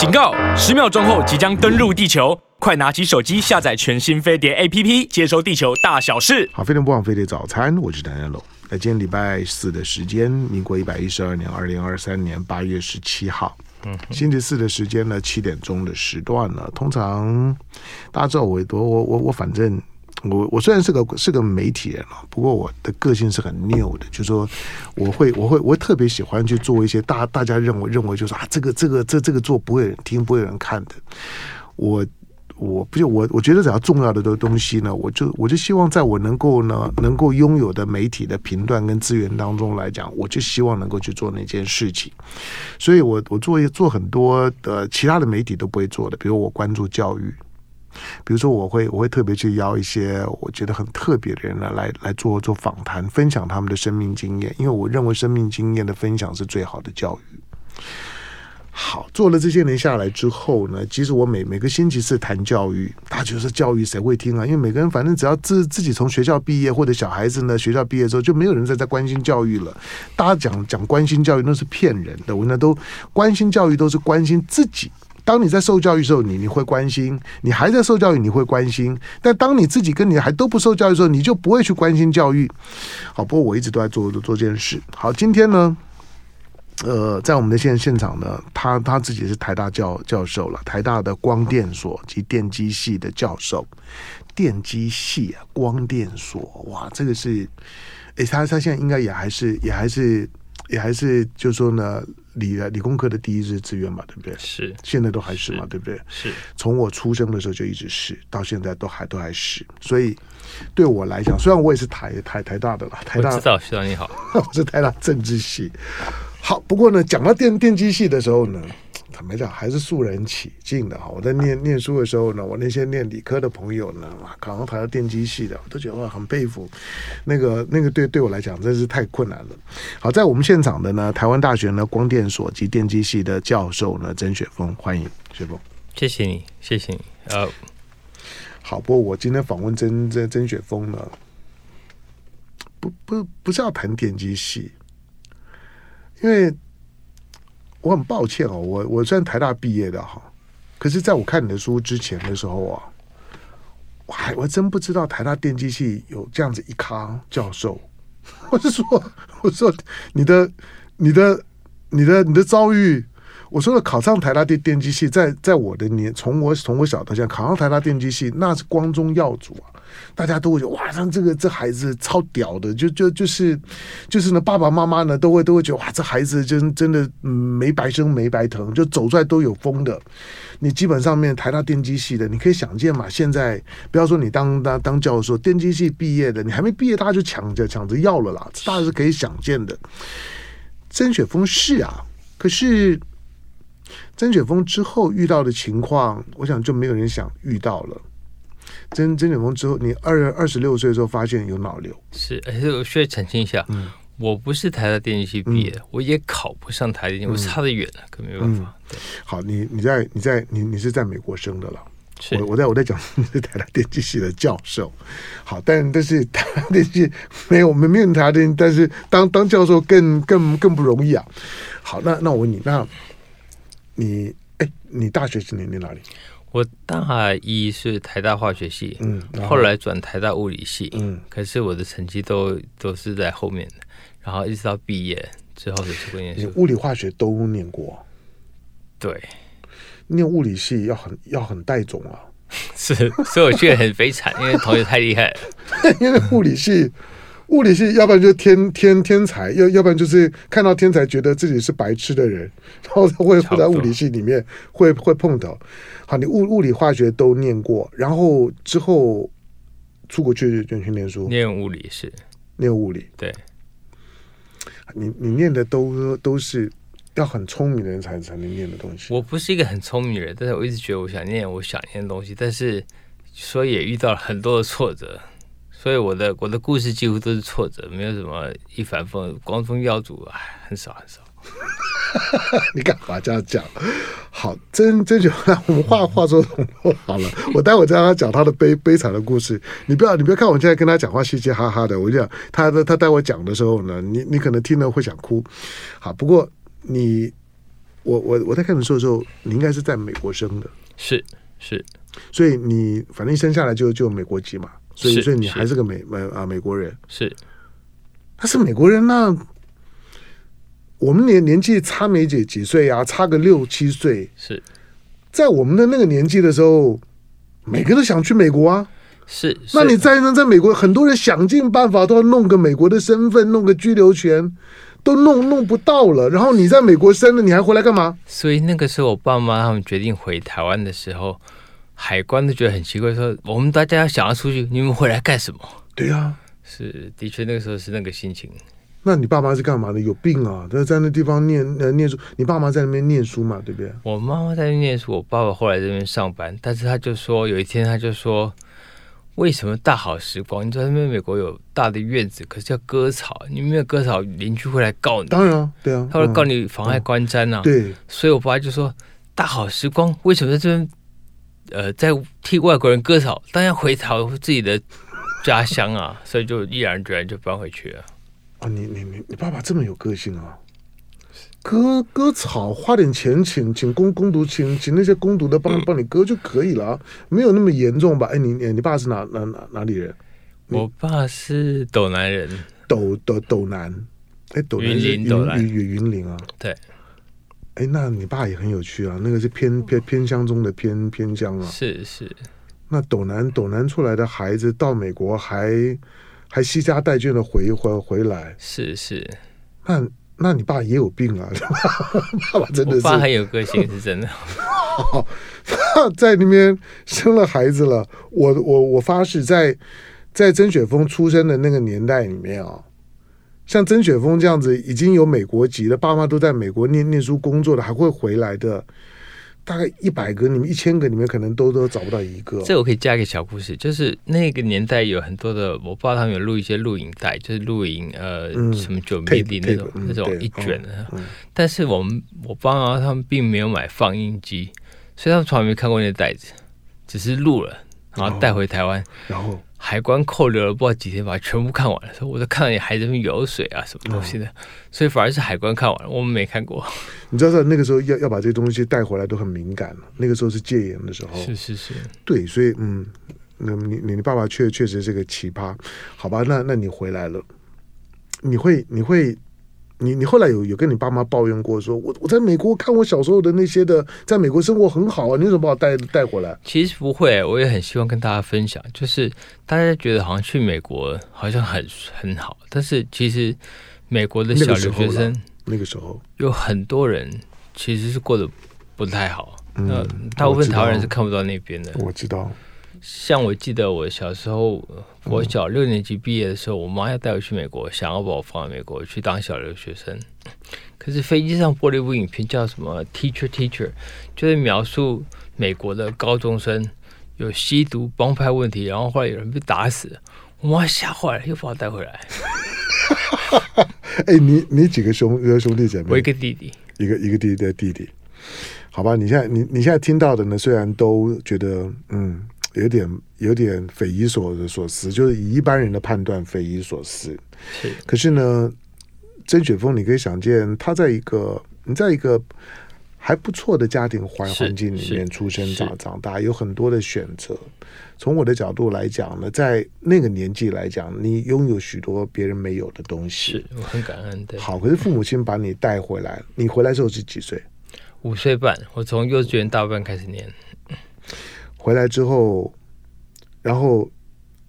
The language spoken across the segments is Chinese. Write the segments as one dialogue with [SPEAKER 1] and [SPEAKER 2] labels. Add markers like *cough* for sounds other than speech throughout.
[SPEAKER 1] 警告！十秒钟后即将登陆地球，快拿起手机下载全新飞碟 APP，接收地球大小事。
[SPEAKER 2] 好，飞碟不枉飞碟早餐，我是谭家龙。那今天礼拜四的时间，民国一百一十二年二零二三年八月十七号，嗯，星期四的时间呢，七点钟的时段呢，通常大家知道我我我我我反正。我我虽然是个是个媒体人啊，不过我的个性是很拗的，就是说我会我会我特别喜欢去做一些大大家认为认为就是啊这个这个这这个做不会人听不会人看的，我我不就我我觉得只要重要的的东西呢，我就我就希望在我能够呢能够拥有的媒体的频段跟资源当中来讲，我就希望能够去做那件事情，所以我我做做很多的其他的媒体都不会做的，比如我关注教育。比如说，我会我会特别去邀一些我觉得很特别的人呢，来来做做访谈，分享他们的生命经验，因为我认为生命经验的分享是最好的教育。好，做了这些年下来之后呢，其实我每每个星期四谈教育，大家觉得教育谁会听啊？因为每个人反正只要自自己从学校毕业，或者小孩子呢学校毕业之后，就没有人再在关心教育了。大家讲讲关心教育那是骗人的，我那都关心教育都是关心自己。当你在受教育时候，你你会关心；你还在受教育，你会关心。但当你自己跟你还都不受教育的时候，你就不会去关心教育。好，不过我一直都在做做这件事。好，今天呢，呃，在我们的现现场呢，他他自己是台大教教授了，台大的光电所及电机系的教授。电机系啊，光电所，哇，这个是，诶，他他现在应该也还是也还是也还是，就是说呢。理理工科的第一志志愿嘛，对不对？
[SPEAKER 1] 是，
[SPEAKER 2] 现在都还是嘛，是对不对？
[SPEAKER 1] 是，从
[SPEAKER 2] 我出生的时候就一直是，到现在都还都还是。所以对我来讲，虽然我也是台台台大的了，台大，
[SPEAKER 1] 我知道，徐导你好，*laughs*
[SPEAKER 2] 我是台大政治系。好，不过呢，讲到电电机系的时候呢。没讲，还是肃然起敬的哈。我在念念书的时候呢，我那些念理科的朋友呢，考上台大电机系的，我都觉得哇，很佩服。那个那个对对我来讲真是太困难了。好，在我们现场的呢，台湾大学呢光电所及电机系的教授呢，曾雪峰，欢迎雪峰。
[SPEAKER 1] 谢谢你，谢谢你。呃，
[SPEAKER 2] 好，不过我今天访问曾曾曾雪峰呢，不不不是要谈电机系，因为。我很抱歉哦，我我虽然台大毕业的哈，可是在我看你的书之前的时候啊，我还我真不知道台大电机系有这样子一咖教授。*laughs* 我是说，我说你的你的你的你的遭遇，我说的考上台大电电机系，在在我的年从我从我小到现在考上台大电机系，那是光宗耀祖啊。大家都会觉得哇，像这个这孩子超屌的，就就就是就是呢，爸爸妈妈呢都会都会觉得哇，这孩子真真的没白生没白疼，就走出来都有风的。你基本上面台大电机系的，你可以想见嘛，现在不要说你当当当教授，电机系毕业的，你还没毕业，大家就抢着抢着要了啦，大家是可以想见的。曾雪峰是啊，可是曾雪峰之后遇到的情况，我想就没有人想遇到了。曾曾雪峰之后，你二二十六岁的时候发现有脑瘤，
[SPEAKER 1] 是，而且我需要澄清一下，嗯，我不是台大电机系毕业，嗯、我也考不上台电，嗯、我差得远了，可没办法。
[SPEAKER 2] 嗯、好，你你在你在你你是在美国生的了，
[SPEAKER 1] 是
[SPEAKER 2] 我我在我在讲台大电机系的教授，好，但但是台大电机没有我们没有台大电，但是当当教授更更更不容易啊。好，那那我问你，那你哎，你大学是念念哪里？
[SPEAKER 1] 我大一是台大化学系，嗯，后来转台大物理系，嗯，可是我的成绩都都是在后面的，然后一直到毕业之后就出国念书。
[SPEAKER 2] 你物理化学都念过，
[SPEAKER 1] 对，
[SPEAKER 2] 念物理系要很要很带种啊，*laughs*
[SPEAKER 1] 是，所以我觉得很悲惨，因为同学太厉害了，*laughs*
[SPEAKER 2] 因为物理系。物理系，要不然就天天天才，要要不然就是看到天才觉得自己是白痴的人，*laughs* 然后会会在物理系里面会会碰到。好，你物物理化学都念过，然后之后出国去就去念书，
[SPEAKER 1] 念物理是
[SPEAKER 2] 念物理，
[SPEAKER 1] 对。
[SPEAKER 2] 你你念的都都是要很聪明的人才才能念的东西。
[SPEAKER 1] 我不是一个很聪明的人，但是我一直觉得我想念我想念的东西，但是所以也遇到了很多的挫折。所以我的我的故事几乎都是挫折，没有什么一帆风光宗耀祖，啊，很少很少。*laughs*
[SPEAKER 2] 你干嘛这样讲？好，真真就让我们话话说好了。*laughs* 我待会再让他讲他的悲悲惨的故事。你不要你不要看我现在跟他讲话嘻嘻哈哈的，我就讲他他待会讲的时候呢，你你可能听了会想哭。好，不过你我我我在看你说的时候，你应该是在美国生的，
[SPEAKER 1] 是是，
[SPEAKER 2] 所以你反正一生下来就就美国籍嘛，所以所以你还是个美美啊美国人。
[SPEAKER 1] 是，
[SPEAKER 2] 他是美国人，那我们年年纪差没几几岁啊，差个六七岁，
[SPEAKER 1] 是
[SPEAKER 2] 在我们的那个年纪的时候，每个都想去美国啊。
[SPEAKER 1] 是，
[SPEAKER 2] 那你在那在美国，很多人想尽办法都要弄个美国的身份，弄个居留权，都弄弄不到了。然后你在美国生了，你还回来干嘛？
[SPEAKER 1] 所以那个时候，我爸妈他们决定回台湾的时候，海关都觉得很奇怪，说我们大家想要出去，你们回来干什么？
[SPEAKER 2] 对呀、啊，
[SPEAKER 1] 是的确那个时候是那个心情。
[SPEAKER 2] 那你爸妈是干嘛的？有病啊！在在那地方念呃念书，你爸妈在那边念书嘛，对不对？
[SPEAKER 1] 我妈妈在那边念书，我爸爸后来在那边上班，但是他就说有一天他就说。为什么大好时光？你知道那边美国有大的院子，可是要割草，你没有割草，邻居会来告你。
[SPEAKER 2] 当然，对啊，
[SPEAKER 1] 他会告你妨碍观瞻啊。
[SPEAKER 2] 对，
[SPEAKER 1] 所以我爸就说：“大好时光，为什么在这边？呃，在替外国人割草，当然要回朝自己的家乡啊！” *laughs* 所以就毅然决然就搬回去了。
[SPEAKER 2] 啊，你你你你爸爸这么有个性啊！割割草，花点钱请请工工读，请请那些工读的帮帮你割就可以了，没有那么严重吧？哎，你你你爸是哪哪哪哪里人？
[SPEAKER 1] 我爸是斗南人，
[SPEAKER 2] 斗斗斗南，哎，斗南云
[SPEAKER 1] 斗南
[SPEAKER 2] 云云林啊。
[SPEAKER 1] 对，
[SPEAKER 2] 哎，那你爸也很有趣啊，那个是偏偏偏乡中的偏偏乡啊。
[SPEAKER 1] 是是，
[SPEAKER 2] 那斗南斗南出来的孩子到美国还还携家带眷的回回回来，
[SPEAKER 1] 是是，
[SPEAKER 2] 那。那你爸也有病啊！*laughs* 爸爸真的是，
[SPEAKER 1] 我爸很有个性，是真的。
[SPEAKER 2] 他 *laughs* 在那边生了孩子了。我我我发誓在，在在曾雪峰出生的那个年代里面啊，像曾雪峰这样子已经有美国籍的，爸妈都在美国念念书工作的，还会回来的。大概一百个，你们一千个你们可能都都找不到一个。
[SPEAKER 1] 这我可以加一个小故事，就是那个年代有很多的，我爸他们有录一些录影带，就是录影呃、嗯、什么九 mm 那种、嗯、那种一卷的。但是我们我爸妈他们并没有买放映机，所以他们从来没看过那袋子，只是录了，然后带回台湾，
[SPEAKER 2] 然后。
[SPEAKER 1] 海关扣留了不知道几天，把它全部看完了。说我都看到你孩子们游水啊，什么东西的，哦、所以反而是海关看完了，我们没看过。
[SPEAKER 2] 你知道在那个时候要要把这些东西带回来都很敏感了。那个时候是戒严的时候，
[SPEAKER 1] 是是是，
[SPEAKER 2] 对，所以嗯，那你你你爸爸确确实是个奇葩，好吧？那那你回来了，你会你会。你你后来有有跟你爸妈抱怨过说，说我我在美国看我小时候的那些的，在美国生活很好啊，你怎么把我带带回来？
[SPEAKER 1] 其实不会，我也很希望跟大家分享，就是大家觉得好像去美国好像很很好，但是其实美国的小留学生
[SPEAKER 2] 那个时候
[SPEAKER 1] 有很多人其实是过得不太好，嗯，大部分台湾人是看不到那边的，
[SPEAKER 2] 我知道。
[SPEAKER 1] 像我记得我小时候，我小六年级毕业的时候，我妈要带我去美国，想要把我放在美国去当小留学生。可是飞机上播了一部影片，叫什么《Teacher Teacher》，就是描述美国的高中生有吸毒帮派问题，然后后来有人被打死，我妈吓坏了，又把我带回来。*laughs*
[SPEAKER 2] 哎，你你几个兄兄弟姐妹？
[SPEAKER 1] 我一个弟弟，
[SPEAKER 2] 一个一个弟弟的弟弟。好吧，你现在你你现在听到的呢，虽然都觉得嗯。有点有点匪夷所所思，就是以一般人的判断匪夷所思。
[SPEAKER 1] 是，
[SPEAKER 2] 可是呢，曾雪峰，你可以想见，他在一个你在一个还不错的家庭环环境里面出生长长大，有很多的选择。从我的角度来讲呢，在那个年纪来讲，你拥有许多别人没有的东西，
[SPEAKER 1] 是我很感恩的。
[SPEAKER 2] 好，可是父母亲把你带回来，你回来之后是几岁？
[SPEAKER 1] 五岁半，我从幼稚园大班开始念。
[SPEAKER 2] 回来之后，然后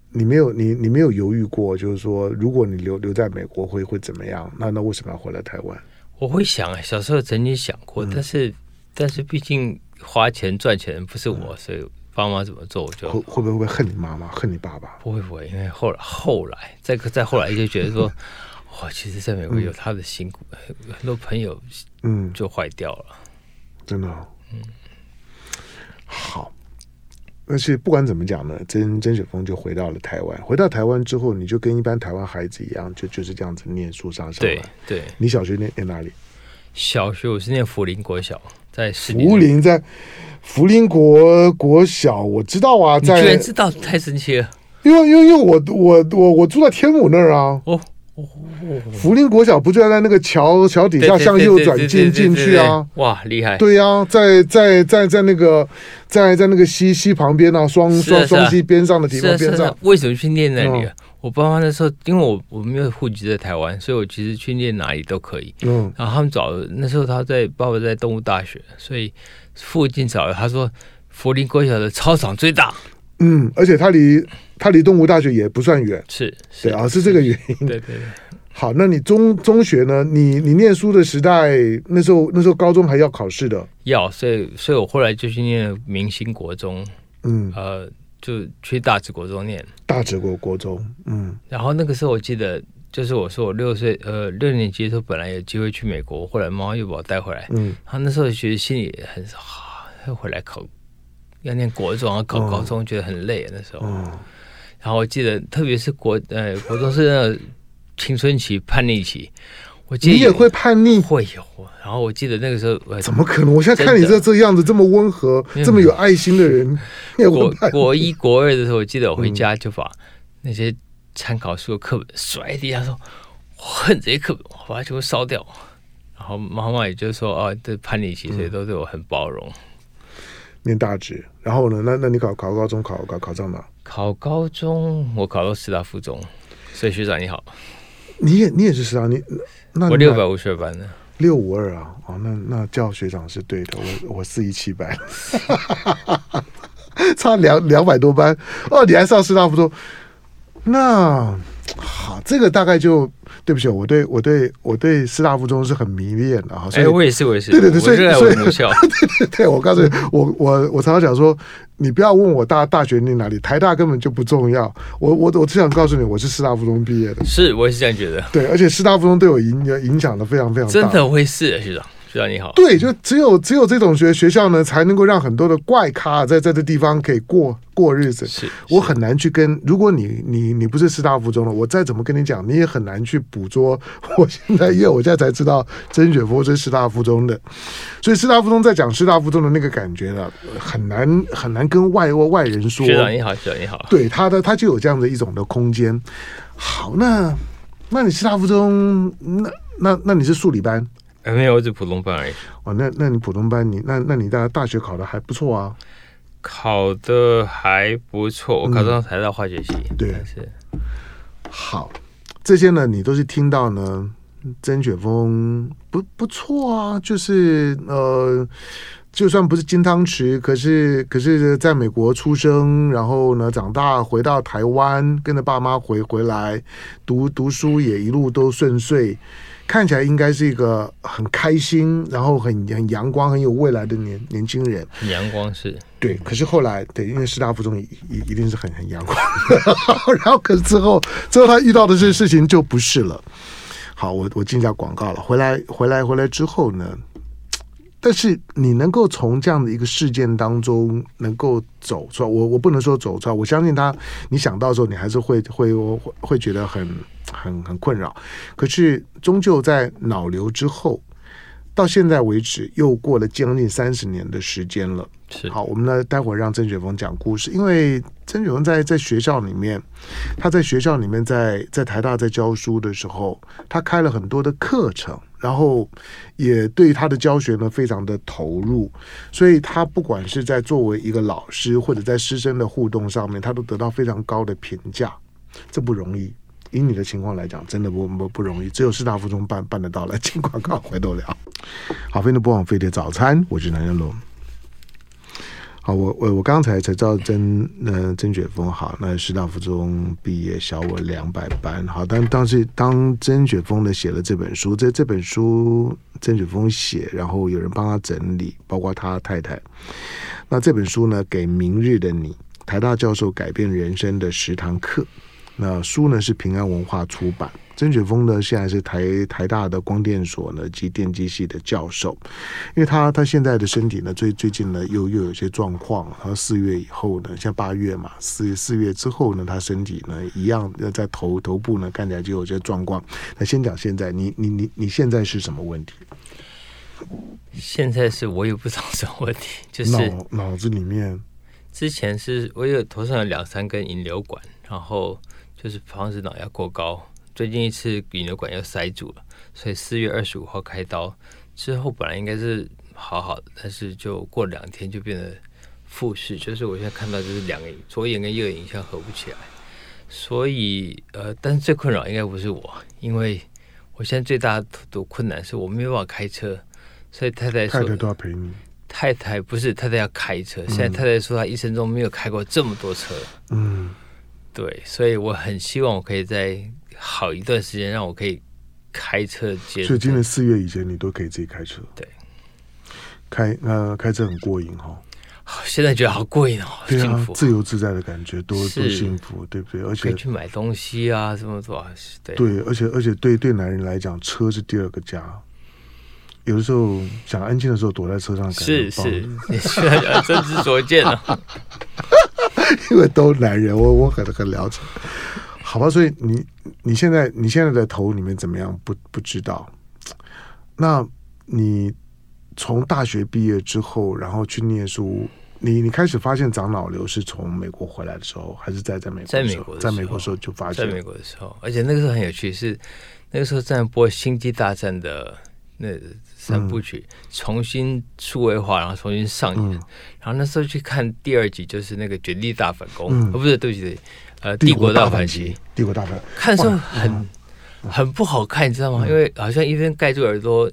[SPEAKER 2] 你没有你你没有犹豫过，就是说，如果你留留在美国会会怎么样？那那为什么要回来台湾？
[SPEAKER 1] 我会想，小时候曾经想过，嗯、但是但是毕竟花钱赚钱不是我，嗯、所以爸妈怎么做我就会
[SPEAKER 2] 会不会恨你妈妈恨你爸爸？
[SPEAKER 1] 不会不会，因为后来后来再再后来就觉得说，*laughs* 哇，其实在美国有他的辛苦，嗯、很多朋友嗯就坏掉了，
[SPEAKER 2] 真的嗯好。但是不管怎么讲呢，曾曾雪峰就回到了台湾。回到台湾之后，你就跟一般台湾孩子一样，就就是这样子念书上上。
[SPEAKER 1] 对对，
[SPEAKER 2] 你小学念念哪里？
[SPEAKER 1] 小学我是念福林国小，在福
[SPEAKER 2] 林，在福林国国小，我知道啊。在
[SPEAKER 1] 居然知道，太神奇了。
[SPEAKER 2] 因为因为因为我我我我住在天母那儿啊。
[SPEAKER 1] 哦
[SPEAKER 2] 福林国小不就在那个桥桥底下向右转进进去啊？
[SPEAKER 1] 哇，厉害！
[SPEAKER 2] 对呀、啊，在在在在那个在在那个西溪旁边啊，双双双溪边上的地方边上。
[SPEAKER 1] 为什么去念那里我爸妈那时候，因为我我没有户籍在台湾，所以我其实去念哪里都可以。嗯，然后他们找那时候他在爸爸在动物大学，所以附近找他说福林国小的操场最大。
[SPEAKER 2] 嗯，而且他离他离动物大学也不算远，
[SPEAKER 1] 是，是
[SPEAKER 2] 对啊，是这个原因。
[SPEAKER 1] 对对对。
[SPEAKER 2] 好，那你中中学呢？你你念书的时代，那时候那时候高中还要考试的，
[SPEAKER 1] 要，所以所以我后来就去念明星国中，嗯，呃，就去大直国中念。
[SPEAKER 2] 大直国国中，嗯，
[SPEAKER 1] 然后那个时候我记得，就是我说我六岁，呃，六年级的时候本来有机会去美国，后来妈妈又把我带回来，嗯，然后那时候其实心里很好，要回来考。要念国中啊，考高中觉得很累那时候。嗯嗯、然后我记得，特别是国呃国中是那个青春期叛逆期，我记得
[SPEAKER 2] 你也会叛逆，
[SPEAKER 1] 会有。然后我记得那个时候，
[SPEAKER 2] 怎么可能？我现在看你这这样子这么温和，这么有爱心的人，*laughs*
[SPEAKER 1] 国国一国二的时候，我记得我回家就把那些参考书的课本摔地下，说我恨这些课本，我把它全部烧掉。然后妈妈也就说啊，这叛逆期，所以都对我很包容。嗯
[SPEAKER 2] 念大职，然后呢？那那你考考高中考考考上哪？
[SPEAKER 1] 考高中，我考到师大附中。所以学长你好，
[SPEAKER 2] 你也你也是师大，你那
[SPEAKER 1] 我六百五十二班的
[SPEAKER 2] 六五二啊？哦，那那叫学长是对的，我我四一七班，*laughs* 差两两百多班哦，你还上师大附中？那好，这个大概就。对不起，我对我对我对师大附中是很迷恋的哈。所以
[SPEAKER 1] 我也是，我也是。
[SPEAKER 2] 对对对，所以所以 *laughs* 对
[SPEAKER 1] 对
[SPEAKER 2] 对，我告诉你，我我我常常讲说，你不要问我大大学念哪里，台大根本就不重要。我我我只想告诉你，我是师大附中毕业的。
[SPEAKER 1] 是，我也是这样觉得。
[SPEAKER 2] 对，而且师大附中对我影影响的非常非常大。
[SPEAKER 1] 真的会是学长。学长你好，
[SPEAKER 2] 对，就只有只有这种学学校呢，才能够让很多的怪咖在在这地方可以过过日子。
[SPEAKER 1] 是，
[SPEAKER 2] 我很难去跟，如果你你你不是师大附中的，我再怎么跟你讲，你也很难去捕捉。我现在因为我现在才知道曾雪峰是师大附中的，所以师大附中在讲师大附中的那个感觉呢，很难很难跟外外人说。
[SPEAKER 1] 学长你好，学长你好。
[SPEAKER 2] 对他的他就有这样的一种的空间。好，那那你师大附中，那那那你是数理班？
[SPEAKER 1] 哎，没有，我只普通班而已。
[SPEAKER 2] 哦，那那你普通班，你那那你大大学考的还不错啊？
[SPEAKER 1] 考的还不错，我考上台大化学系。
[SPEAKER 2] 嗯、对，是。好，这些呢，你都是听到呢。曾雪峰不不错啊，就是呃，就算不是金汤匙，可是可是在美国出生，然后呢长大回到台湾，跟着爸妈回回来读读书，也一路都顺遂。看起来应该是一个很开心，然后很很阳光、很有未来的年年轻人。
[SPEAKER 1] 很阳光是，
[SPEAKER 2] 对。可是后来，对，因为师大附中一一定是很很阳光，*laughs* 然后可是之后之后他遇到的这些事情就不是了。好，我我进下广告了。回来回来回来之后呢？但是你能够从这样的一个事件当中能够走出来，我我不能说走出来，我相信他，你想到的时候，你还是会会会会觉得很很很困扰。可是终究在脑瘤之后，到现在为止又过了将近三十年的时间了。
[SPEAKER 1] 是
[SPEAKER 2] 好，我们呢待会儿让曾雪峰讲故事，因为曾雪峰在在学校里面，他在学校里面在在台大在教书的时候，他开了很多的课程。然后也对他的教学呢非常的投入，所以他不管是在作为一个老师或者在师生的互动上面，他都得到非常高的评价，这不容易。以你的情况来讲，真的不不不容易，只有师大附中办办得到。了进广告，回头聊。*laughs* 好，欢迎播放飞碟早餐，我是南天龙。好，我我我刚才才知道曾呃曾雪峰好，那师大附中毕业，小我两百班。好，但当时当曾雪峰呢写了这本书，这这本书曾雪峰写，然后有人帮他整理，包括他太太。那这本书呢，给明日的你，台大教授改变人生的十堂课。那书呢是平安文化出版。曾雪峰呢现在是台台大的光电所呢及电机系的教授，因为他他现在的身体呢最最近呢又又有些状况，然后四月以后呢，像八月嘛，四月四月之后呢，他身体呢一样要在头头部呢看起来就有些状况。那先讲现在，你你你你现在是什么问题？
[SPEAKER 1] 现在是我也不知道什么问题，就是
[SPEAKER 2] 脑脑子里面，
[SPEAKER 1] 之前是我有头上有两三根引流管，然后。就是防止脑压过高，最近一次引流管又塞住了，所以四月二十五号开刀之后，本来应该是好好的，但是就过两天就变得复视，就是我现在看到就是两个左眼跟右眼影像合不起来，所以呃，但是最困扰应该不是我，因为我现在最大的困难是我没有办法开车，所以太太说
[SPEAKER 2] 太太都要陪你。
[SPEAKER 1] 太太不是太太要开车，现在太太说她一生中没有开过这么多车。
[SPEAKER 2] 嗯，
[SPEAKER 1] 对，所以我很希望我可以在好一段时间让我可以开车接。
[SPEAKER 2] 所以今年四月以前你都可以自己开车。
[SPEAKER 1] 对，
[SPEAKER 2] 开那开车很过瘾哈、哦。
[SPEAKER 1] 现在觉得好过瘾哦，
[SPEAKER 2] 对啊，
[SPEAKER 1] 幸福，
[SPEAKER 2] 自由自在的感觉，多多幸福，对不对？而且
[SPEAKER 1] 可以去买东西啊，什么什对
[SPEAKER 2] 对，而且而且对对男人来讲，车是第二个家。有的时候想安静的时候，躲在车上
[SPEAKER 1] 是是，你 *laughs* 是 *laughs* 真知灼见啊！*laughs*
[SPEAKER 2] 因为都男人，我我很很了解。好吧，所以你你现在你现在的头里面怎么样？不不知道。那你从大学毕业之后，然后去念书，你你开始发现长脑瘤是从美国回来的时候，还是在在美国？
[SPEAKER 1] 在美国，
[SPEAKER 2] 在美国的时候就发现。
[SPEAKER 1] 在美国的时候，而且那个时候很有趣，是那个时候在播《星际大战》的。那三部曲重新数位化，然后重新上演，嗯、然后那时候去看第二集，就是那个《绝地大反攻》嗯，哦，不是，对不起，呃，《帝国大反击》。
[SPEAKER 2] 帝国大反，
[SPEAKER 1] 看的时候很很不好看，你知道吗？嗯、因为好像一边盖住耳朵，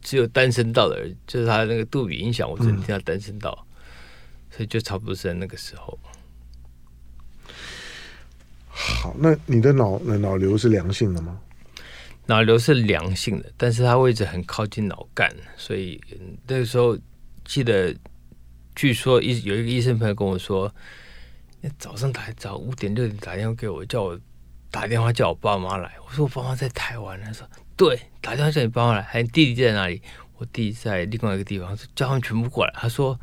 [SPEAKER 1] 只有单声道的耳，就是他那个杜比音响，我只能听到单声道，嗯，所以就差不多是在那个时候。
[SPEAKER 2] 好，那你的脑脑瘤是良性的吗？
[SPEAKER 1] 脑瘤是良性的，但是它位置很靠近脑干，所以那个时候记得，据说医有一个医生朋友跟我说，早上打早五点六点打电话给我，叫我打电话叫我爸妈来。我说我爸妈在台湾，他说对，打电话叫你爸妈来，还有弟弟在哪里？我弟弟在另外一个地方，叫他们全部过来。他说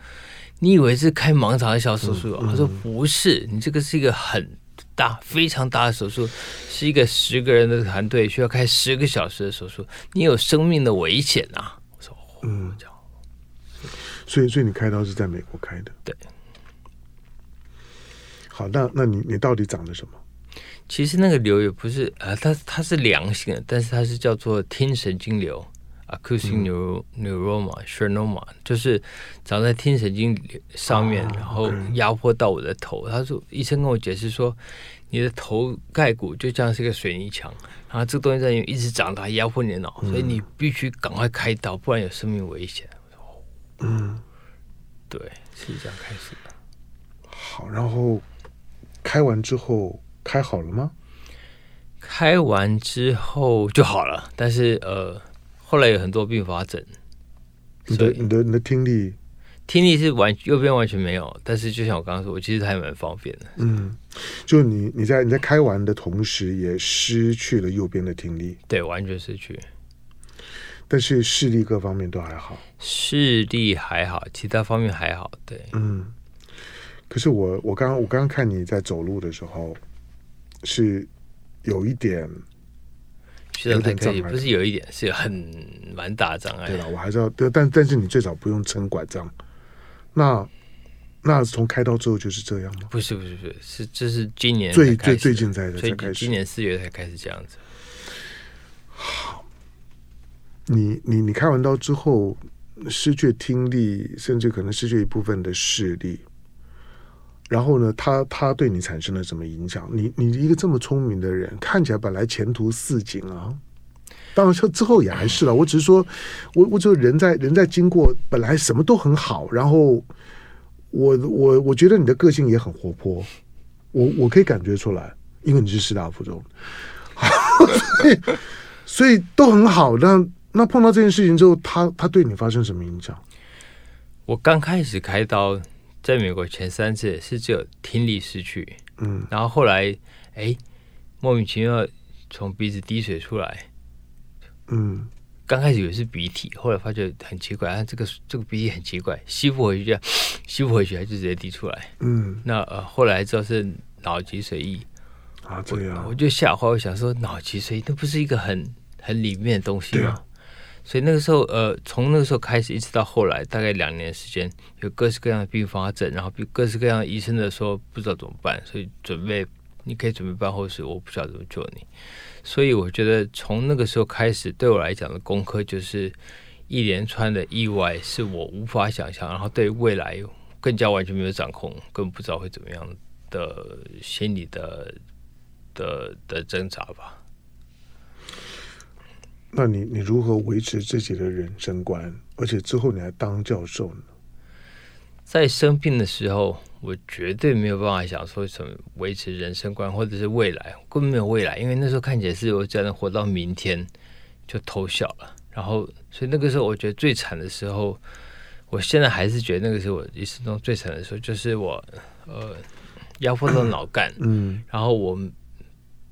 [SPEAKER 1] 你以为是开盲肠的小手术？他说不是，你这个是一个很。大非常大的手术，是一个十个人的团队需要开十个小时的手术，你有生命的危险啊！我说，嗯，这样，
[SPEAKER 2] 所以，所以你开刀是在美国开的，
[SPEAKER 1] 对。
[SPEAKER 2] 好，那那你你到底长了什么？
[SPEAKER 1] 其实那个瘤也不是，呃，它它是良性的，但是它是叫做听神经瘤。Acoustic neuroma，neuroma，就是长在听神经上面，然后压迫到我的头。他说，医生跟我解释说，你的头盖骨就像是一个水泥墙，然后这个东西在一直长大，压迫你的脑，所以你必须赶快开刀，不然有生命危险。嗯，对，是这样开始的。
[SPEAKER 2] 好，然后开完之后开好了吗？
[SPEAKER 1] 开完之后就好了，但是呃。后来有很多并发症，
[SPEAKER 2] 你的你的你的听力，
[SPEAKER 1] 听力是完右边完全没有，但是就像我刚刚说，我其实还蛮方便的。
[SPEAKER 2] 嗯，就你你在你在开完的同时，也失去了右边的听力，
[SPEAKER 1] 对，完全失去。
[SPEAKER 2] 但是视力各方面都还好，
[SPEAKER 1] 视力还好，其他方面还好，对，
[SPEAKER 2] 嗯。可是我我刚刚我刚刚看你在走路的时候，是有一点。
[SPEAKER 1] 有点可以，不是有一点，是很蛮大障碍。
[SPEAKER 2] 对了，我还是要，但但是你最少不用撑拐杖。那那从开刀之后就是这样吗？
[SPEAKER 1] 不是不是不是，是这是今年
[SPEAKER 2] 最最最近在的
[SPEAKER 1] 才开始，今年四月才开始这样子。
[SPEAKER 2] 好，你你你开完刀之后失去听力，甚至可能失去一部分的视力。然后呢，他他对你产生了什么影响？你你一个这么聪明的人，看起来本来前途似锦啊，当然说之后也还是了。我只是说，我我就人在人在经过，本来什么都很好。然后我我我觉得你的个性也很活泼，我我可以感觉出来，因为你是师大附中，*laughs* 所以所以都很好。那那碰到这件事情之后，他他对你发生什么影响？
[SPEAKER 1] 我刚开始开刀。在美国前三次是只有听力失去，嗯，然后后来哎，莫名其妙从鼻子滴水出来，
[SPEAKER 2] 嗯，
[SPEAKER 1] 刚开始以为是鼻涕，后来发觉很奇怪，啊，这个这个鼻涕很奇怪，吸不回去，这样吸不回去，还就直接滴出来，
[SPEAKER 2] 嗯，
[SPEAKER 1] 那呃后来知道是脑脊髓液。
[SPEAKER 2] 啊，这样，
[SPEAKER 1] 我，我就吓坏，我想说脑脊髓液那不是一个很很里面的东西吗？所以那个时候，呃，从那个时候开始，一直到后来，大概两年时间，有各式各样的并发症，然后各式各样的医生的说不知道怎么办，所以准备你可以准备办后事，我不晓得怎么救你。所以我觉得从那个时候开始，对我来讲的功课就是一连串的意外是我无法想象，然后对未来更加完全没有掌控，更不知道会怎么样的心理的的的挣扎吧。
[SPEAKER 2] 那你你如何维持自己的人生观？而且之后你还当教授呢？
[SPEAKER 1] 在生病的时候，我绝对没有办法想说什么维持人生观，或者是未来，根本没有未来。因为那时候看起来是我只要能活到明天就偷笑了。然后，所以那个时候我觉得最惨的时候，我现在还是觉得那个是我一生中最惨的时候，就是我呃压迫到脑干，嗯，然后我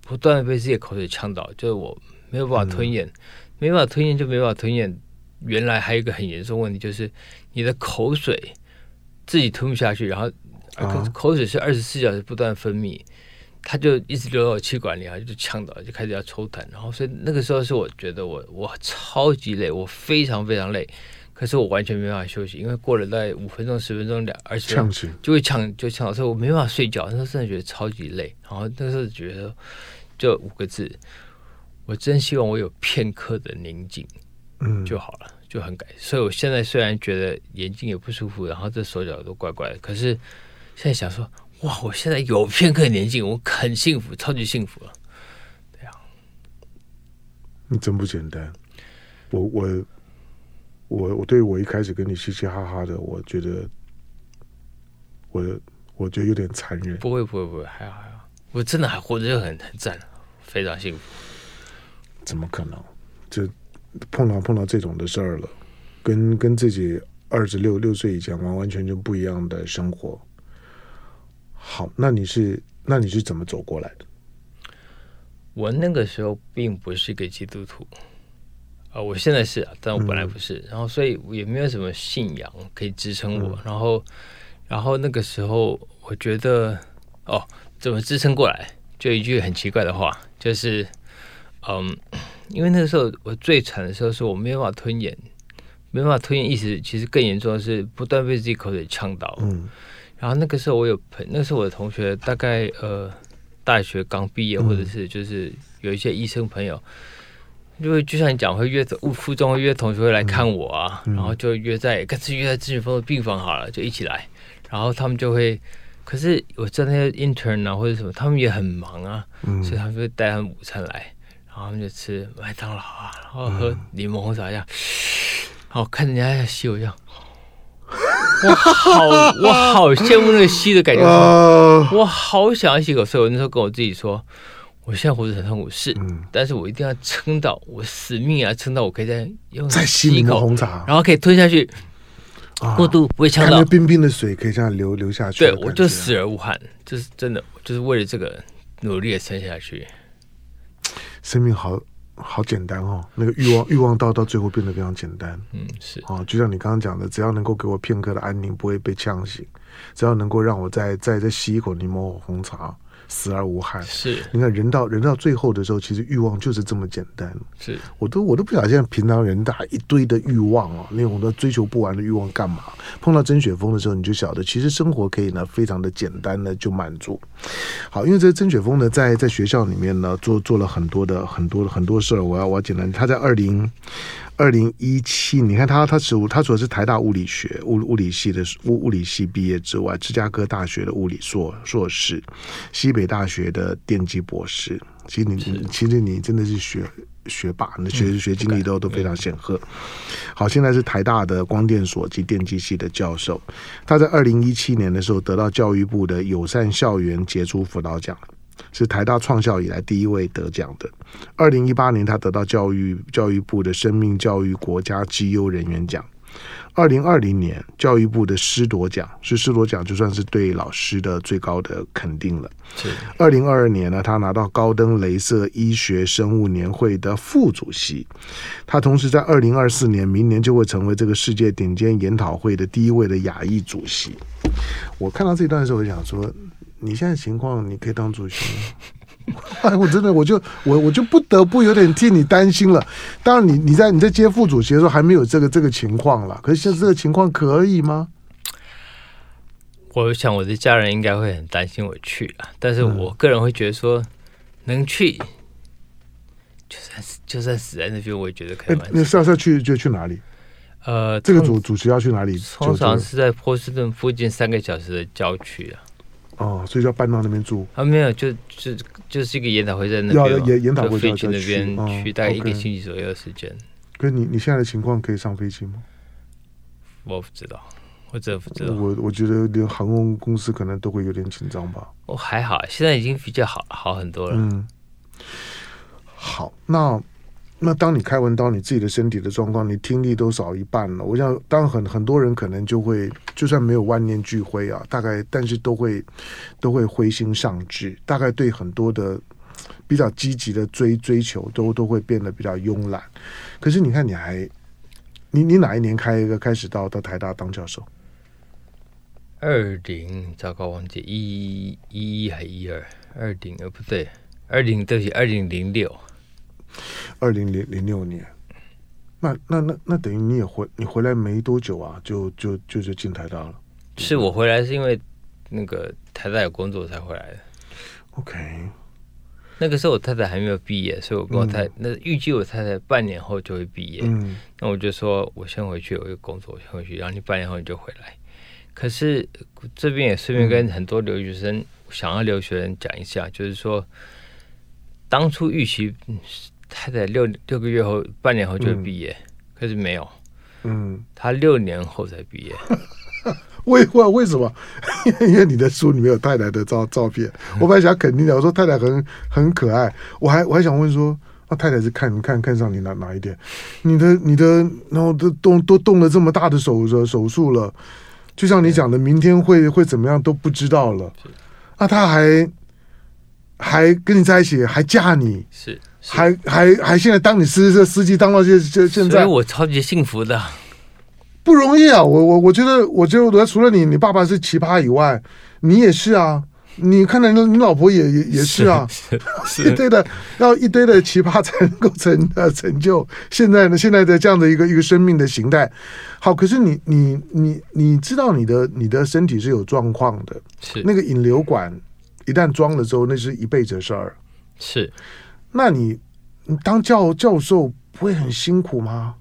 [SPEAKER 1] 不断的被自己的口水呛到，就是我没有办法吞咽，嗯、没办法吞咽就没办法吞咽。原来还有一个很严重的问题，就是你的口水。自己吞不下去，然后口水是二十四小时不断分泌，它就一直流到气管里，然后就呛到，就开始要抽痰。然后所以那个时候是我觉得我我超级累，我非常非常累，可是我完全没办法休息，因为过了大概五分钟、十分钟、两二十分钟就会呛就呛到，所以我没办法睡觉。那时候真的觉得超级累，然后那时候觉得就五个字：我真希望我有片刻的宁静，嗯，就好了。就很感，所以我现在虽然觉得眼睛也不舒服，然后这手脚都怪怪的，可是现在想说，哇，我现在有片刻宁静，我很幸福，超级幸福了。对啊，
[SPEAKER 2] 你真不简单。我我我我对我一开始跟你嘻嘻哈哈的，我觉得我我觉得有点残忍。
[SPEAKER 1] 不会不会不会，还好还好，我真的还活着就很很赞，非常幸福。
[SPEAKER 2] 怎么可能？就。碰到碰到这种的事儿了，跟跟自己二十六六岁以前完完全全不一样的生活。好，那你是那你是怎么走过来的？
[SPEAKER 1] 我那个时候并不是一个基督徒啊，我现在是啊，但我本来不是，嗯、然后所以也没有什么信仰可以支撑我。嗯、然后，然后那个时候我觉得哦，怎么支撑过来？就一句很奇怪的话，就是嗯。因为那个时候我最惨的时候是我没办法吞咽，没办法吞咽，意思其实更严重的是不断被自己口水呛到。嗯，然后那个时候我有朋，那时候我的同学大概呃大学刚毕业，或者是就是有一些医生朋友，就会就像你讲会约附中会约同学会来看我啊，然后就约在干脆约在志雪峰的病房好了，就一起来，然后他们就会，可是我在那些 intern 啊或者什么，他们也很忙啊，所以他们就会带他们午餐来。然后我们就吃麦当劳啊，然后喝柠檬红茶一样，好、嗯、看人家在吸我这样，我好我好羡慕那个吸的感觉，呃、我好想要吸口。所以我那时候跟我自己说，我现在活着很痛苦，是，嗯、但是我一定要撑到我死命啊，撑到我可以再用
[SPEAKER 2] 再吸一口红茶，
[SPEAKER 1] 然后可以吞下去，啊、过度不会呛到，
[SPEAKER 2] 冰冰的水可以这样流流下去。
[SPEAKER 1] 对，我就死而无憾，就是真的，就是为了这个努力的撑下去。
[SPEAKER 2] 生命好好简单哦，那个欲望欲望到到最后变得非常简单。
[SPEAKER 1] 嗯，是
[SPEAKER 2] 哦，就像你刚刚讲的，只要能够给我片刻的安宁，不会被呛醒，只要能够让我再再再吸一口柠檬红茶。死而无憾，
[SPEAKER 1] 是。
[SPEAKER 2] 你看人到人到最后的时候，其实欲望就是这么简单。
[SPEAKER 1] 是，
[SPEAKER 2] 我都我都不晓得，现在平常人大一堆的欲望啊，那种的追求不完的欲望干嘛？碰到曾雪峰的时候，你就晓得，其实生活可以呢，非常的简单的就满足。好，因为这曾雪峰呢，在在学校里面呢，做做了很多的很多的很多事儿。我要我要简单，他在二零。二零一七，你看他，他主他主要是台大物理学物物理系的物物理系毕业之外，芝加哥大学的物理硕硕士，西北大学的电机博士。其实你，其实你真的是学学霸，你的学学经历都都非常显赫。好，现在是台大的光电所及电机系的教授。他在二零一七年的时候得到教育部的友善校园杰出辅导奖。是台大创校以来第一位得奖的。二零一八年，他得到教育教育部的生命教育国家绩优人员奖。二零二零年，教育部的师铎奖，是师铎奖，就算是对老师的最高的肯定了。二零二二年呢，他拿到高登镭射医学生物年会的副主席。他同时在二零二四年，明年就会成为这个世界顶尖研讨会的第一位的亚裔主席。我看到这一段的时候，我想说。你现在情况，你可以当主席吗？*laughs* 哎，我真的，我就我我就不得不有点替你担心了。当然你，你你在你在接副主席的时候还没有这个这个情况了。可是现在这个情况可以吗？
[SPEAKER 1] 我想我的家人应该会很担心我去了，但是我个人会觉得说能去，就算是就算死在那边，我也觉得可以。
[SPEAKER 2] 那下次去就去哪里？
[SPEAKER 1] 呃，
[SPEAKER 2] 这个主主席要去哪里？
[SPEAKER 1] 通常是在波士顿附近三个小时的郊区啊。
[SPEAKER 2] 哦，所以就要搬到那边住
[SPEAKER 1] 啊？没有，就就就是一个研讨会在那边，要
[SPEAKER 2] 研研讨会
[SPEAKER 1] 飞去那边去，大概一个星期左右的时间。
[SPEAKER 2] 可是你你现在的情况可以上飞机吗？
[SPEAKER 1] 我不知道，我真的不知道。
[SPEAKER 2] 我我觉得连航空公司可能都会有点紧张吧。
[SPEAKER 1] 哦，还好，现在已经比较好好很多了。
[SPEAKER 2] 嗯，好，那。那当你开完刀，你自己的身体的状况，你听力都少一半了。我想，当很很多人可能就会，就算没有万念俱灰啊，大概但是都会都会灰心丧志，大概对很多的比较积极的追追求都都会变得比较慵懒。可是你看，你还你你哪一年开一个开始到到台大当教授？
[SPEAKER 1] 二零糟糕，忘记一一一还一二二零呃不对，二零对不起，二零零六。
[SPEAKER 2] 二零零零六年，那那那那等于你也回你回来没多久啊，就就就就进台大了。
[SPEAKER 1] 是我回来是因为那个台大有工作才回来的。
[SPEAKER 2] OK，
[SPEAKER 1] 那个时候我太太还没有毕业，所以我跟我太、嗯、那预计我太太半年后就会毕业。嗯，那我就说我先回去有一个工作，我先回去，然后你半年后你就回来。可是这边也顺便跟很多留学生、嗯、想要留学生讲一下，就是说当初预期。他在六六个月后，半年后就会毕业，嗯，可是没有。嗯，他六年后才毕业。*laughs*
[SPEAKER 2] 为为为什么？*laughs* 因为你的书里面有太太的照照片。我本来想肯定的，我说太太很很可爱。我还我还想问说，那太太是看看看上你哪哪一点？你的你的，然后都动都动了这么大的手手手术了，就像你讲的，明天会会怎么样都不知道了。那他还还跟你在一起，还嫁你？
[SPEAKER 1] 是。
[SPEAKER 2] 还还还现在当你司这司机当到现现现在，
[SPEAKER 1] 所以我超级幸福的，
[SPEAKER 2] 不容易啊！我我我觉得，我觉得除了你，你爸爸是奇葩以外，你也是啊！你看到你你老婆也也也是啊，*laughs* 一堆的要一堆的奇葩才能够成呃成就现在呢现在的这样的一个一个生命的形态。好，可是你你你你知道你的你的身体是有状况的，
[SPEAKER 1] 是
[SPEAKER 2] 那个引流管一旦装了之后，那是一辈子的事儿，
[SPEAKER 1] 是。
[SPEAKER 2] 那你，你当教教授不会很辛苦吗？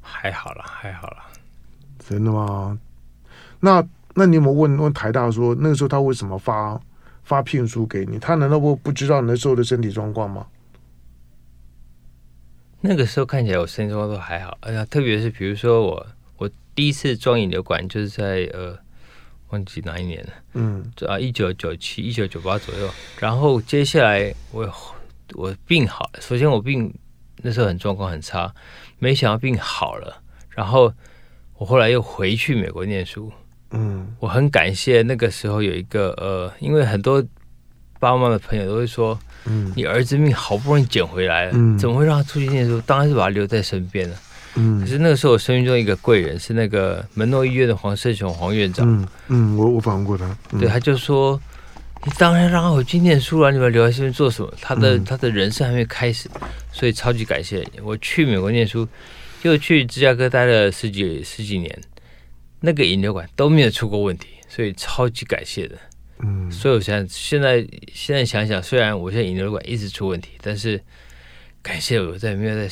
[SPEAKER 1] 还好了，还好了。
[SPEAKER 2] 真的吗？那那你有没有问问台大说，那个时候他为什么发发聘书给你？他难道不不知道你那时候的身体状况吗？
[SPEAKER 1] 那个时候看起来我身体状况都还好。哎呀，特别是比如说我我第一次装引流管就是在呃。忘记哪一年了，嗯，啊，一九九七、一九九八左右。然后接下来我我病好了，首先我病那时候很状况很差，没想到病好了。然后我后来又回去美国念书，嗯，我很感谢那个时候有一个呃，因为很多爸妈的朋友都会说，嗯，你儿子命好不容易捡回来了，嗯，怎么会让他出去念书？当然是把他留在身边了。嗯，可是那个时候我生命中一个贵人是那个门诺医院的黄胜雄黄院长。
[SPEAKER 2] 嗯嗯，我我访问过他。嗯、
[SPEAKER 1] 对，他就说：“你当然让他回去念书了，你们留在这边做什么？他的、嗯、他的人生还没开始，所以超级感谢你。我去美国念书，又去芝加哥待了十几十几年，那个引流管都没有出过问题，所以超级感谢的。嗯，所以我想现在现在想想，虽然我现在引流管一直出问题，但是。感谢我在没有在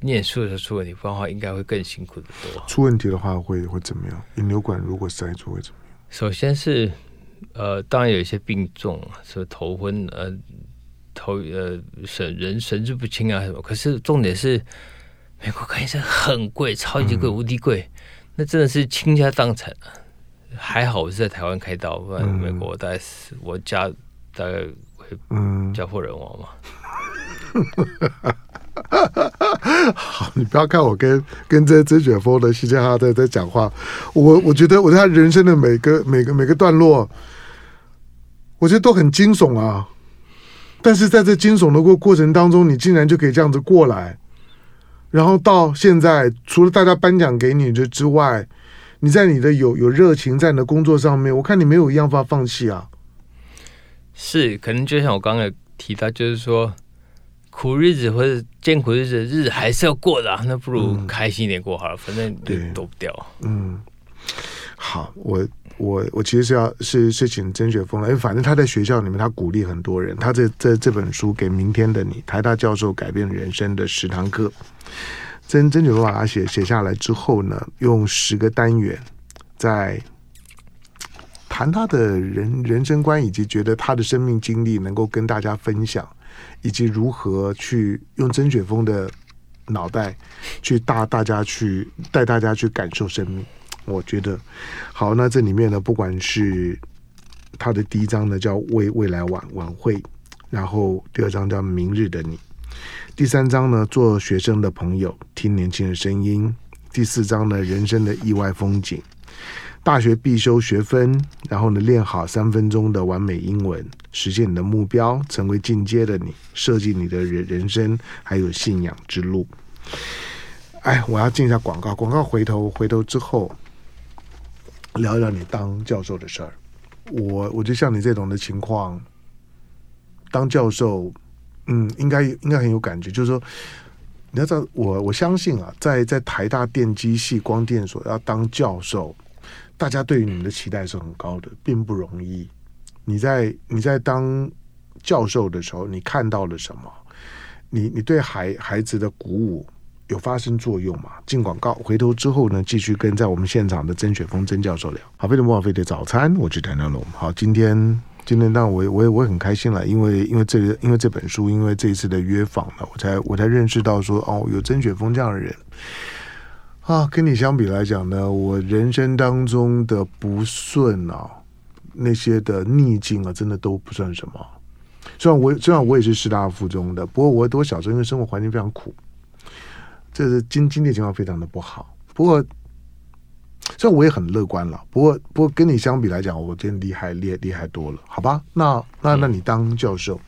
[SPEAKER 1] 念书的时候出问题，不然的话应该会更辛苦的多。
[SPEAKER 2] 出问题的话会会怎么样？引流管如果塞住会怎么样？
[SPEAKER 1] 首先是呃，当然有一些病重，什么头昏呃头呃神人神志不清啊什么。可是重点是美国看医生很贵，超级贵，无敌贵，那真的是倾家荡产啊！还好我是在台湾开刀，不然美国大概是我家大概会家破人亡嘛。*laughs* *laughs*
[SPEAKER 2] 好，你不要看我跟跟这曾雪峰的西加哈在在讲话，我我觉得我在他人生的每个每个每个段落，我觉得都很惊悚啊。但是在这惊悚的过过程当中，你竟然就可以这样子过来，然后到现在，除了大家颁奖给你的之外，你在你的有有热情在你的工作上面，我看你没有一样法放弃啊。
[SPEAKER 1] 是，可能就像我刚才提到，就是说。苦日子或者艰苦日子，日子还是要过的啊，那不如开心一点过好了，嗯、反正躲不掉。
[SPEAKER 2] 嗯，好，我我我其实是要是是请曾雪峰了，因为反正他在学校里面，他鼓励很多人。他这这这本书给明天的你，台大教授改变人生的十堂课，曾曾雪峰把它写写下来之后呢，用十个单元在谈他的人人生观，以及觉得他的生命经历能够跟大家分享，以及如何去用曾雪峰的脑袋去大大家去带大家去感受生命。我觉得。好，那这里面呢，不管是他的第一章呢叫未未来晚晚会，然后第二章叫明日的你，第三章呢做学生的朋友，听年轻的声音，第四章呢人生的意外风景，大学必修学分，然后呢练好三分钟的完美英文，实现你的目标，成为进阶的你，设计你的人人生，还有信仰之路。哎，我要进一下广告，广告回头回头之后。聊一聊你当教授的事儿，我我就像你这种的情况，当教授，嗯，应该应该很有感觉。就是说，你要知道，我我相信啊，在在台大电机系光电所要当教授，大家对于你们的期待是很高的，并不容易。你在你在当教授的时候，你看到了什么？你你对孩孩子的鼓舞？有发生作用吗？进广告，回头之后呢，继续跟在我们现场的曾雪峰曾教授聊。好，飞碟莫菲的早餐，我是谭亮龙。好，今天今天当然我我也我也很开心了，因为因为这个因为这本书，因为这一次的约访呢，我才我才认识到说哦，有曾雪峰这样的人啊。跟你相比来讲呢，我人生当中的不顺啊，那些的逆境啊，真的都不算什么。虽然我虽然我也是师大附中的，不过我我小时候因为生活环境非常苦。这是经经济情况非常的不好，不过，虽然我也很乐观了。不过，不过跟你相比来讲，我真厉害，厉厉害多了，好吧？那那那你当教授，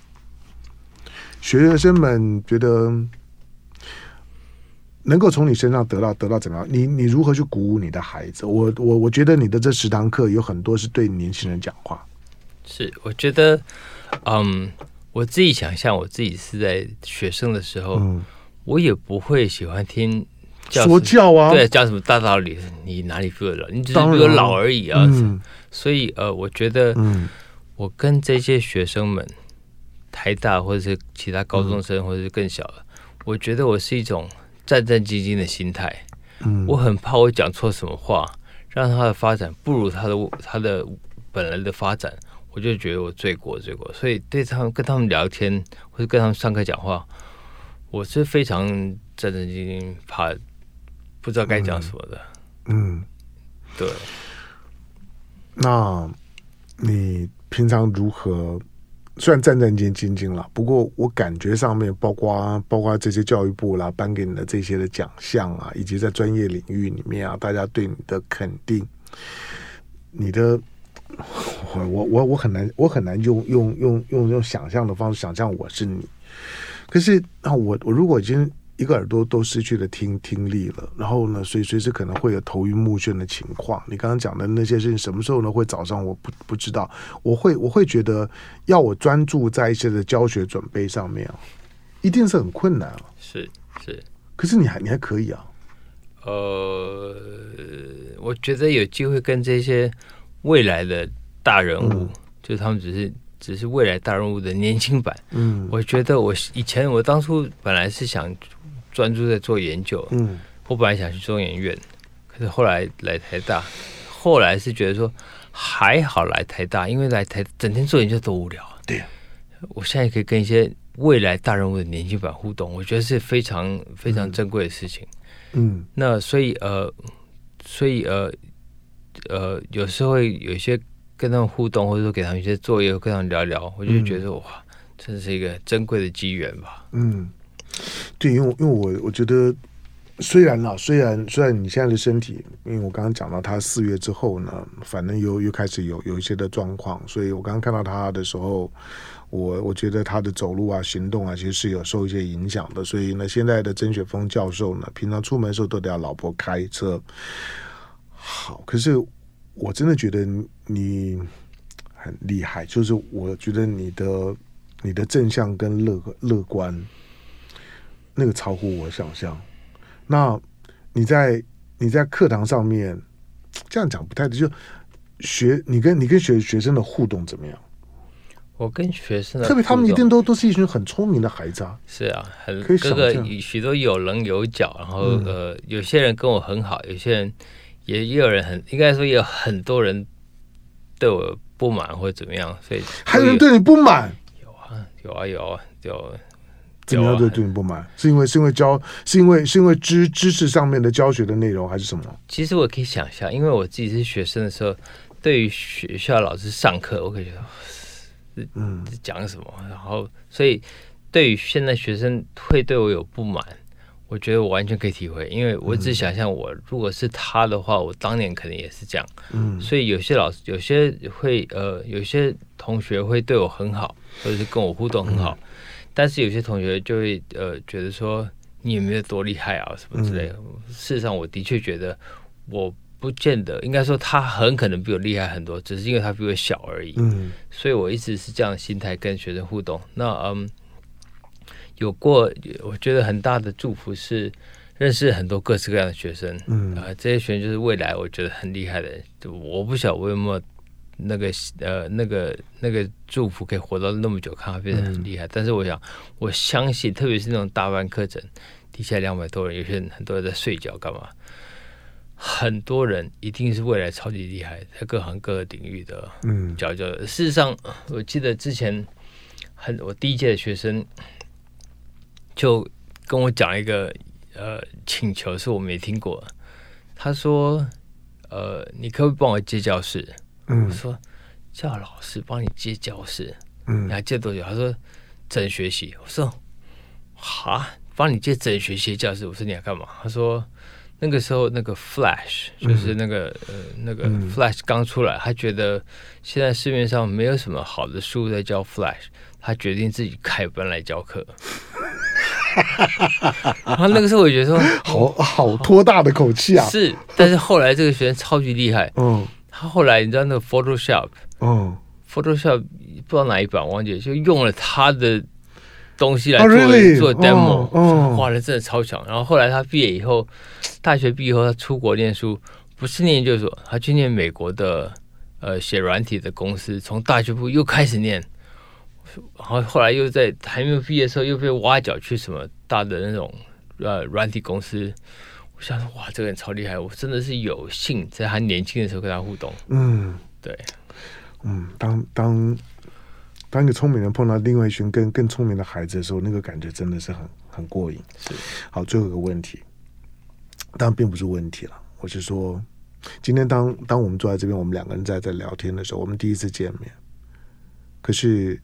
[SPEAKER 2] 学生们觉得能够从你身上得到得到怎么样？你你如何去鼓舞你的孩子？我我我觉得你的这十堂课有很多是对年轻人讲话。
[SPEAKER 1] 是，我觉得，嗯，我自己想象我自己是在学生的时候。嗯我也不会喜欢听教
[SPEAKER 2] 说教啊，
[SPEAKER 1] 对，教什么大道理，你哪里比我老？你只是比我老而已啊。嗯、所以呃，我觉得，我跟这些学生们，台大或者是其他高中生，或者是更小的，嗯、我觉得我是一种战战兢兢的心态。嗯，我很怕我讲错什么话，让他的发展不如他的他的本来的发展，我就觉得我罪过罪过。所以对他们跟他们聊天，或者跟他们上课讲话。我是非常战战兢兢，怕不知道该讲什么的。嗯，嗯对。
[SPEAKER 2] 那你平常如何？虽然战战兢兢了，不过我感觉上面，包括包括这些教育部啦颁给你的这些的奖项啊，以及在专业领域里面啊，大家对你的肯定，你的，我我我很难，我很难用用用用用想象的方式想象我是你。可是那，我我如果已经一个耳朵都失去了听听力了，然后呢，随随时可能会有头晕目眩的情况。你刚刚讲的那些事情，什么时候呢会早上？我不不知道。我会我会觉得，要我专注在一些的教学准备上面，一定是很困难啊。
[SPEAKER 1] 是是，
[SPEAKER 2] 可是你还你还可以啊。
[SPEAKER 1] 呃，我觉得有机会跟这些未来的大人物，嗯、就他们只是。只是未来大人物的年轻版。嗯，我觉得我以前我当初本来是想专注在做研究。嗯，我本来想去中研院，可是后来来台大，后来是觉得说还好来台大，因为来台整天做研究多无聊。
[SPEAKER 2] 对，
[SPEAKER 1] 我现在可以跟一些未来大人物的年轻版互动，我觉得是非常非常珍贵的事情。嗯，那所以呃，所以呃呃，有时候会有一些。跟他们互动，或者说给他们一些作业，跟他们聊聊，我就觉得哇，这是一个珍贵的机缘吧。
[SPEAKER 2] 嗯，对，因为因为我我觉得，虽然啊，虽然虽然你现在的身体，因为我刚刚讲到他四月之后呢，反正又又开始有有一些的状况，所以我刚刚看到他的时候，我我觉得他的走路啊、行动啊，其实是有受一些影响的。所以呢，现在的曾雪峰教授呢，平常出门的时候都得要老婆开车。好，可是。我真的觉得你很厉害，就是我觉得你的你的正向跟乐乐观，那个超乎我想象。那你在你在课堂上面，*tsk* 这样讲不太对，就学你跟你跟学学生的互动怎么样？
[SPEAKER 1] 我跟学生的，
[SPEAKER 2] 特别他们一定都都是一群很聪明的孩子啊。
[SPEAKER 1] 是啊，很各个许多有棱有角，然后呃，有些人跟我很好，有些人也也有人很，应该说也有很多人对我不满或者怎么样，所以
[SPEAKER 2] 还有人对你不满？
[SPEAKER 1] 有啊，有啊，有啊，有。
[SPEAKER 2] 怎么样对对你不满？是因为是因为教是因为是因为知知识上面的教学的内容还是什么？
[SPEAKER 1] 其实我可以想象，因为我自己是学生的时候，对于学校老师上课，我可以觉得，嗯，讲什么？然后，所以对于现在学生会对我有不满，我觉得我完全可以体会，因为我只想象我如果是他的话，我当年可能也是这样。嗯，所以有些老师有些会呃，有些同学会对我很好，或者是跟我互动很好。嗯但是有些同学就会呃觉得说你有没有多厉害啊什么之类的。嗯、事实上，我的确觉得我不见得，应该说他很可能比我厉害很多，只是因为他比我小而已。嗯，所以我一直是这样的心态跟学生互动。那嗯，有过我觉得很大的祝福是认识很多各式各样的学生。嗯啊、呃，这些学生就是未来我觉得很厉害的我不晓得我有没有。那个呃，那个那个祝福可以活到那么久，看他变得很厉害。嗯、但是我想，我相信，特别是那种大班课程，底下两百多人，有些人很多人在睡觉，干嘛？很多人一定是未来超级厉害，在各行各领域的嗯，佼佼。事实上，我记得之前很我第一届的学生就跟我讲一个呃请求，是我没听过。他说：“呃，你可不可以帮我借教室？”嗯，我说叫老师帮你接教室，嗯，你还借多久？他说整学期。我说哈，帮你接整学期教室。我说你要干嘛？他说那个时候那个 Flash 就是那个、嗯、呃那个 Flash 刚出来，他觉得现在市面上没有什么好的书在教 Flash，他决定自己开班来教课。*laughs* 然后那个时候我觉得说
[SPEAKER 2] 好好托大的口气啊，
[SPEAKER 1] 是，但是后来这个学生超级厉害，嗯。他后来你知道那个 Photoshop，哦，Photoshop 不知道哪一版，忘记了，就用了他的东西来做、oh, really? 做 demo，画的、oh, oh. 真的超强。然后后来他毕业以后，大学毕业以后他出国念书，不是念研究所，他去念美国的呃写软体的公司，从大学部又开始念，然后后来又在还没有毕业的时候又被挖角去什么大的那种呃软体公司。我想说，哇，这个人超厉害！我真的是有幸在他年轻的时候跟他互动。嗯，对，
[SPEAKER 2] 嗯，当当当一个聪明人碰到另外一群更更聪明的孩子的时候，那个感觉真的是很很过瘾。是，好，最后一个问题，当然并不是问题了。我是说，今天当当我们坐在这边，我们两个人在在聊天的时候，我们第一次见面。可是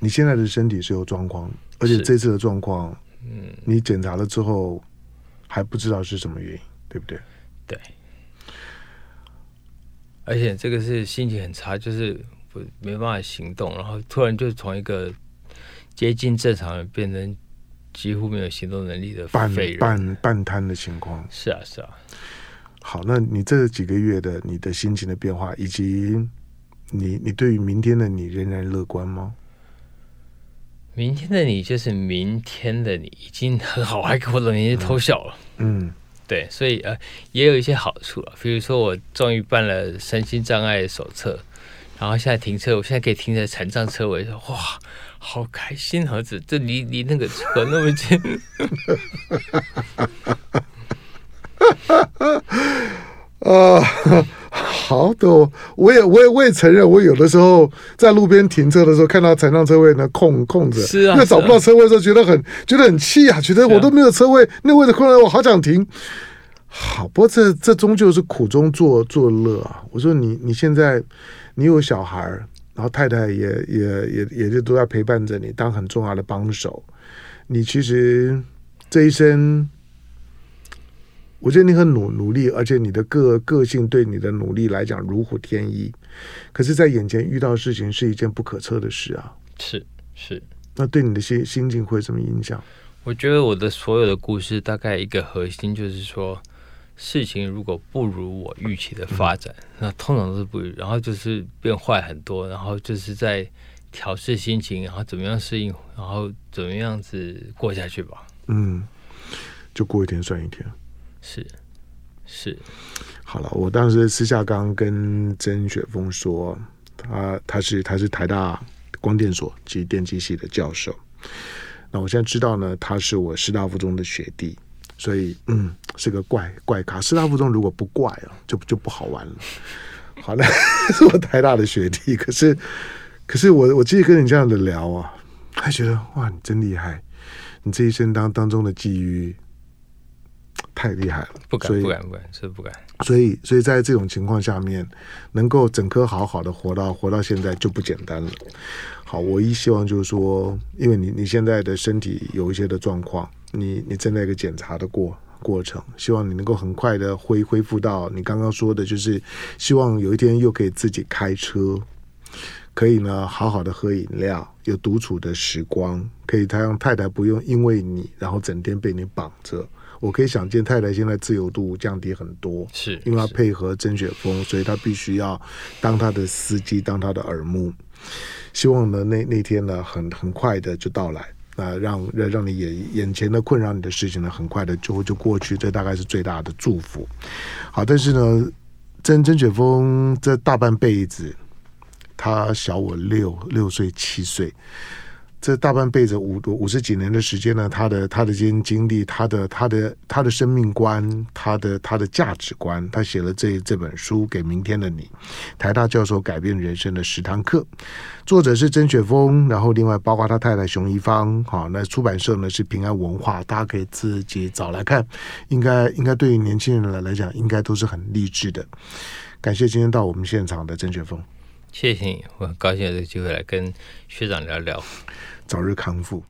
[SPEAKER 2] 你现在的身体是有状况，而且这次的状况，嗯，你检查了之后。还不知道是什么原因，对不对？
[SPEAKER 1] 对。而且这个是心情很差，就是不没办法行动，然后突然就从一个接近正常人变成几乎没有行动能力的
[SPEAKER 2] 半半半瘫的情况。
[SPEAKER 1] 是啊，是啊。
[SPEAKER 2] 好，那你这几个月的你的心情的变化，以及你你对于明天的你仍然乐观吗？
[SPEAKER 1] 明天的你就是明天的你，已经很好，还给我冷眼偷笑了。嗯，对，所以呃，也有一些好处了。比如说，我终于办了身心障碍手册，然后现在停车，我现在可以停在残障车位，说哇，好开心儿子，这离离那个车那么近。
[SPEAKER 2] 啊。*laughs* 好的，我也我也我也承认，我有的时候在路边停车的时候，看到残障车位呢空空着，是啊，因为找不到车位的时候，觉得很觉得很气啊，觉得我都没有车位，那位置空了，我好想停。好，不过这这终究是苦中作作乐啊。我说你你现在你有小孩，然后太太也也也也就都在陪伴着你，当很重要的帮手。你其实这一生。我觉得你很努努力，而且你的个个性对你的努力来讲如虎添翼。可是，在眼前遇到的事情是一件不可测的事啊！
[SPEAKER 1] 是是，
[SPEAKER 2] 那对你的心心境会有什么影响？
[SPEAKER 1] 我觉得我的所有的故事大概一个核心就是说，事情如果不如我预期的发展，嗯、那通常都是不如，然后就是变坏很多，然后就是在调试心情，然后怎么样适应，然后怎么样子过下去吧。
[SPEAKER 2] 嗯，就过一天算一天。
[SPEAKER 1] 是，是。
[SPEAKER 2] 好了，我当时私下刚跟曾雪峰说，他他是他是台大光电所及电机系的教授。那我现在知道呢，他是我师大附中的学弟，所以嗯，是个怪怪咖。师大附中如果不怪啊，就就不好玩了。好了，*laughs* 是我台大的学弟，可是可是我我继续跟你这样的聊啊，还觉得哇，你真厉害，你这一生当当中的际遇。太厉害了，
[SPEAKER 1] 不敢不敢不敢，是不敢。
[SPEAKER 2] 所以，所以在这种情况下面，能够整颗好好的活到活到现在就不简单了。好，我一希望就是说，因为你你现在的身体有一些的状况，你你正在一个检查的过过程，希望你能够很快的恢恢复到你刚刚说的，就是希望有一天又可以自己开车，可以呢好好的喝饮料，有独处的时光，可以他让太太不用因为你然后整天被你绑着。我可以想见，太太现在自由度降低很多，
[SPEAKER 1] 是
[SPEAKER 2] 因为她配合曾雪峰，所以他必须要当他的司机，当他的耳目。希望呢，那那天呢，很很快的就到来，啊、呃，让让让你眼眼前的困扰你的事情呢，很快的就就过去，这大概是最大的祝福。好，但是呢，曾曾雪峰这大半辈子，他小我六六岁七岁。这大半辈子五五十几年的时间呢，他的他的这些经历，他的他的他的生命观，他的他的价值观，他写了这这本书给明天的你，台大教授改变人生的十堂课，作者是曾雪峰，然后另外包括他太太熊一芳，好，那出版社呢是平安文化，大家可以自己找来看，应该应该对于年轻人来来讲，应该都是很励志的。感谢今天到我们现场的曾雪峰，
[SPEAKER 1] 谢谢你，我很高兴有这个机会来跟学长聊聊。
[SPEAKER 2] 早日康复。